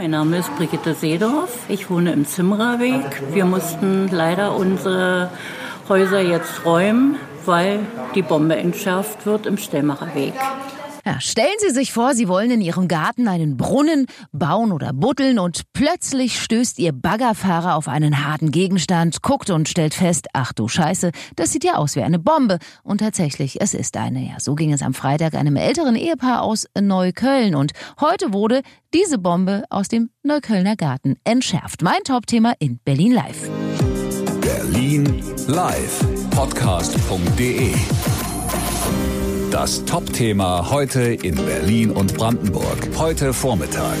Mein Name ist Brigitte Seedorf. Ich wohne im Zimmererweg. Wir mussten leider unsere Häuser jetzt räumen, weil die Bombe entschärft wird im Stellmacherweg. Ja, stellen Sie sich vor, Sie wollen in Ihrem Garten einen Brunnen bauen oder buddeln und plötzlich stößt Ihr Baggerfahrer auf einen harten Gegenstand, guckt und stellt fest, ach du Scheiße, das sieht ja aus wie eine Bombe. Und tatsächlich, es ist eine. Ja, so ging es am Freitag einem älteren Ehepaar aus Neukölln und heute wurde diese Bombe aus dem Neuköllner Garten entschärft. Mein Topthema in Berlin Live. Berlin Live Podcast.de das Top-Thema heute in Berlin und Brandenburg. Heute Vormittag.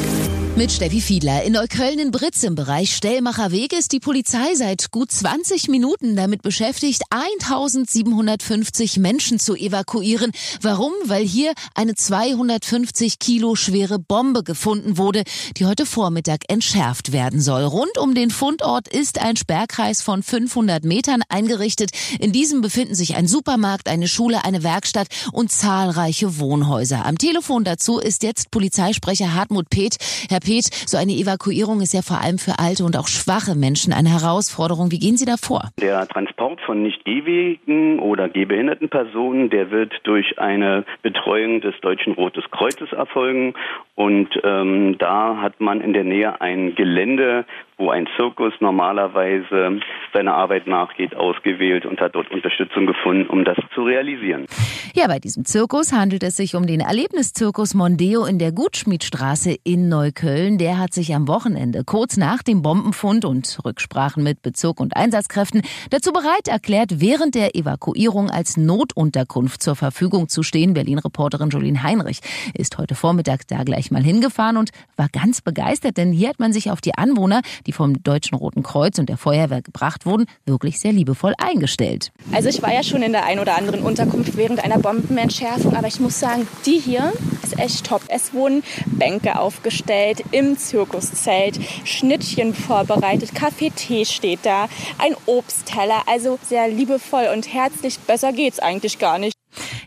Mit Steffi Fiedler. In Neukölln in Britz im Bereich Stellmacher Weg ist die Polizei seit gut 20 Minuten damit beschäftigt, 1750 Menschen zu evakuieren. Warum? Weil hier eine 250 Kilo schwere Bombe gefunden wurde, die heute Vormittag entschärft werden soll. Rund um den Fundort ist ein Sperrkreis von 500 Metern eingerichtet. In diesem befinden sich ein Supermarkt, eine Schule, eine Werkstatt und zahlreiche Wohnhäuser. Am Telefon dazu ist jetzt Polizeisprecher Hartmut Peth. Herr Peth, so eine Evakuierung ist ja vor allem für alte und auch schwache Menschen eine Herausforderung. Wie gehen Sie da vor? Der Transport von nicht gehwegen oder gehbehinderten Personen, der wird durch eine Betreuung des Deutschen Rotes Kreuzes erfolgen. Und ähm, da hat man in der Nähe ein Gelände, wo ein Zirkus normalerweise seiner Arbeit nachgeht, ausgewählt und hat dort Unterstützung gefunden, um das zu realisieren. Ja, bei diesem Zirkus handelt es sich um den Erlebniszirkus Mondeo in der Gutschmiedstraße in Neukölln. Der hat sich am Wochenende kurz nach dem Bombenfund und Rücksprachen mit Bezirk und Einsatzkräften dazu bereit erklärt, während der Evakuierung als Notunterkunft zur Verfügung zu stehen. Berlin-Reporterin Jolien Heinrich ist heute Vormittag da gleich mal hingefahren und war ganz begeistert, denn hier hat man sich auf die Anwohner, die vom Deutschen Roten Kreuz und der Feuerwehr gebracht wurden, wirklich sehr liebevoll eingestellt. Also ich war ja schon in der ein oder anderen Unterkunft während einer Bombenentschärfung, aber ich muss sagen, die hier ist echt top. Es wurden Bänke aufgestellt im Zirkuszelt, Schnittchen vorbereitet, Kaffee, Tee steht da, ein Obstteller, also sehr liebevoll und herzlich. Besser geht's eigentlich gar nicht.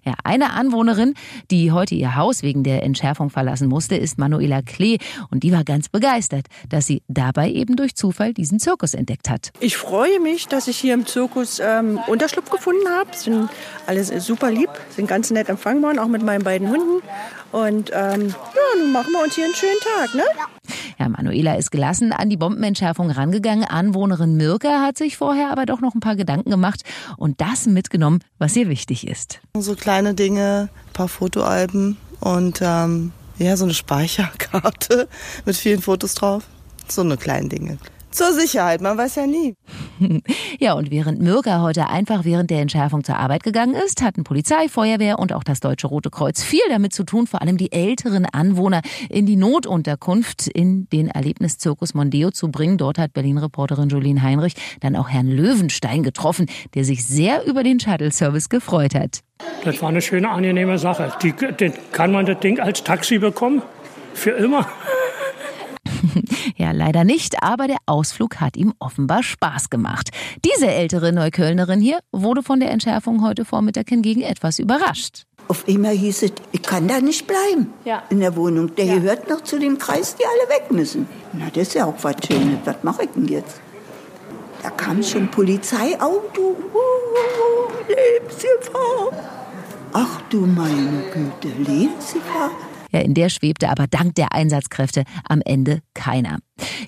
Ja, eine Anwohnerin, die heute ihr Haus wegen der Entschärfung verlassen musste, ist Manuela Klee. Und die war ganz begeistert, dass sie dabei eben durch Zufall diesen Zirkus entdeckt hat. Ich freue mich, dass ich hier im Zirkus ähm, Unterschlupf gefunden habe. Sind alle super lieb, sind ganz nett empfangen worden, auch mit meinen beiden Hunden. Und ähm, ja, nun machen wir uns hier einen schönen Tag, ne? Ja, Manuela ist gelassen an die Bombenentschärfung rangegangen. Anwohnerin Mirka hat sich vorher aber doch noch ein paar Gedanken gemacht und das mitgenommen, was ihr wichtig ist. So kleine Dinge, ein paar Fotoalben und ähm, ja, so eine Speicherkarte mit vielen Fotos drauf. So eine kleine Dinge. Zur Sicherheit, man weiß ja nie. ja, und während Mirka heute einfach während der Entschärfung zur Arbeit gegangen ist, hatten Polizei, Feuerwehr und auch das Deutsche Rote Kreuz viel damit zu tun, vor allem die älteren Anwohner in die Notunterkunft in den Erlebniszirkus Mondeo zu bringen. Dort hat Berlin-Reporterin Jolien Heinrich dann auch Herrn Löwenstein getroffen, der sich sehr über den Shuttle-Service gefreut hat. Das war eine schöne, angenehme Sache. Die, die, kann man das Ding als Taxi bekommen? Für immer? ja, leider nicht, aber der Ausflug hat ihm offenbar Spaß gemacht. Diese ältere Neuköllnerin hier wurde von der Entschärfung heute Vormittag hingegen etwas überrascht. Auf einmal hieß es, ich kann da nicht bleiben ja. in der Wohnung. Der ja. gehört noch zu dem Kreis, die alle weg müssen. Na, das ist ja auch was Schönes. Was mache ich denn jetzt? Da kam schon Polizeiauto. Oh, Lebensgefahr. Ach du meine Güte, Lebensgefahr. Ja, in der schwebte aber dank der Einsatzkräfte am Ende keiner.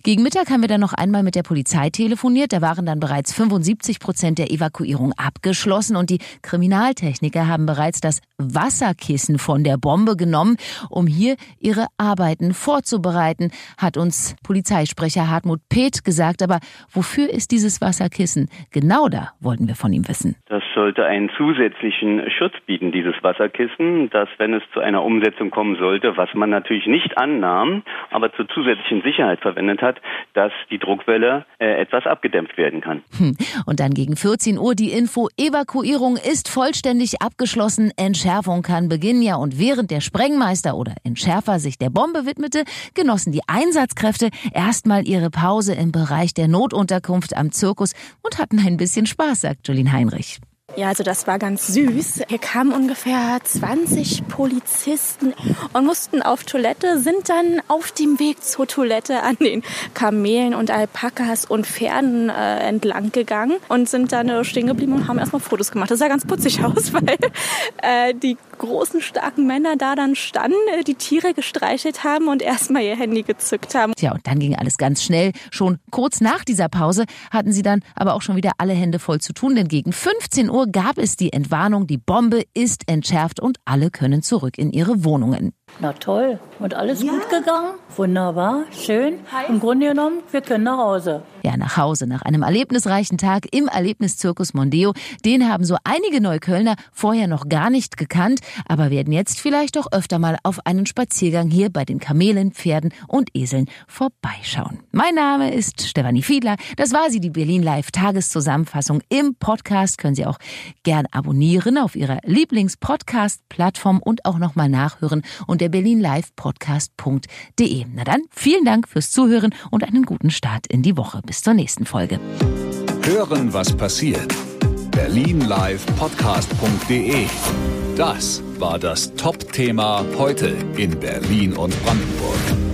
Gegen Mittag haben wir dann noch einmal mit der Polizei telefoniert. Da waren dann bereits 75 Prozent der Evakuierung abgeschlossen und die Kriminaltechniker haben bereits das Wasserkissen von der Bombe genommen, um hier ihre Arbeiten vorzubereiten, hat uns Polizeisprecher Hartmut Peth gesagt. Aber wofür ist dieses Wasserkissen? Genau da wollten wir von ihm wissen. Das sollte einen zusätzlichen Schutz bieten, dieses Wasserkissen, dass wenn es zu einer Umsetzung kommen sollte, was man natürlich nicht annahm, aber zur zusätzlichen Sicherheit verwendet hat, dass die Druckwelle äh, etwas abgedämpft werden kann. Hm. Und dann gegen 14 Uhr die Info, Evakuierung ist vollständig abgeschlossen, Entschärfung kann beginnen. Ja, und während der Sprengmeister oder Entschärfer sich der Bombe widmete, genossen die Einsatzkräfte erstmal ihre Pause im Bereich der Notunterkunft am Zirkus und hatten ein bisschen Spaß, sagt Jolien Heinrich. Ja, also das war ganz süß. Hier kamen ungefähr 20 Polizisten und mussten auf Toilette, sind dann auf dem Weg zur Toilette an den Kamelen und Alpakas und Pferden äh, entlang gegangen und sind dann äh, stehen geblieben und haben erstmal Fotos gemacht. Das sah ganz putzig aus, weil äh, die großen, starken Männer da dann standen, äh, die Tiere gestreichelt haben und erstmal ihr Handy gezückt haben. Tja, und dann ging alles ganz schnell. Schon kurz nach dieser Pause hatten sie dann aber auch schon wieder alle Hände voll zu tun, denn gegen 15 Uhr gab es die Entwarnung, die Bombe ist entschärft und alle können zurück in ihre Wohnungen. Na toll. Und alles ja. gut gegangen? Wunderbar, schön. Im Grunde genommen, wir können nach Hause. Ja, nach Hause, nach einem erlebnisreichen Tag im Erlebniszirkus Mondeo. Den haben so einige Neuköllner vorher noch gar nicht gekannt, aber werden jetzt vielleicht doch öfter mal auf einen Spaziergang hier bei den Kamelen, Pferden und Eseln vorbeischauen. Mein Name ist Stefanie Fiedler. Das war sie, die Berlin Live Tageszusammenfassung. Im Podcast können Sie auch gern abonnieren auf Ihrer Lieblings-Podcast-Plattform und auch nochmal nachhören unter Berlin Live podcast.de. Na dann, vielen Dank fürs Zuhören und einen guten Start in die Woche. Bis zur nächsten Folge. Hören, was passiert. Berlin Live Podcast.de. Das war das Top-Thema heute in Berlin und Brandenburg.